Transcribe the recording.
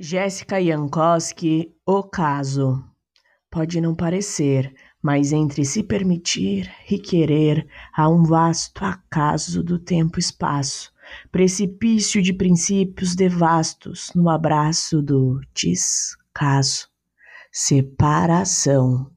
Jéssica Jankowski, O Caso. Pode não parecer, mas entre se permitir e querer há um vasto acaso do tempo-espaço, precipício de princípios devastos no abraço do descaso. Separação.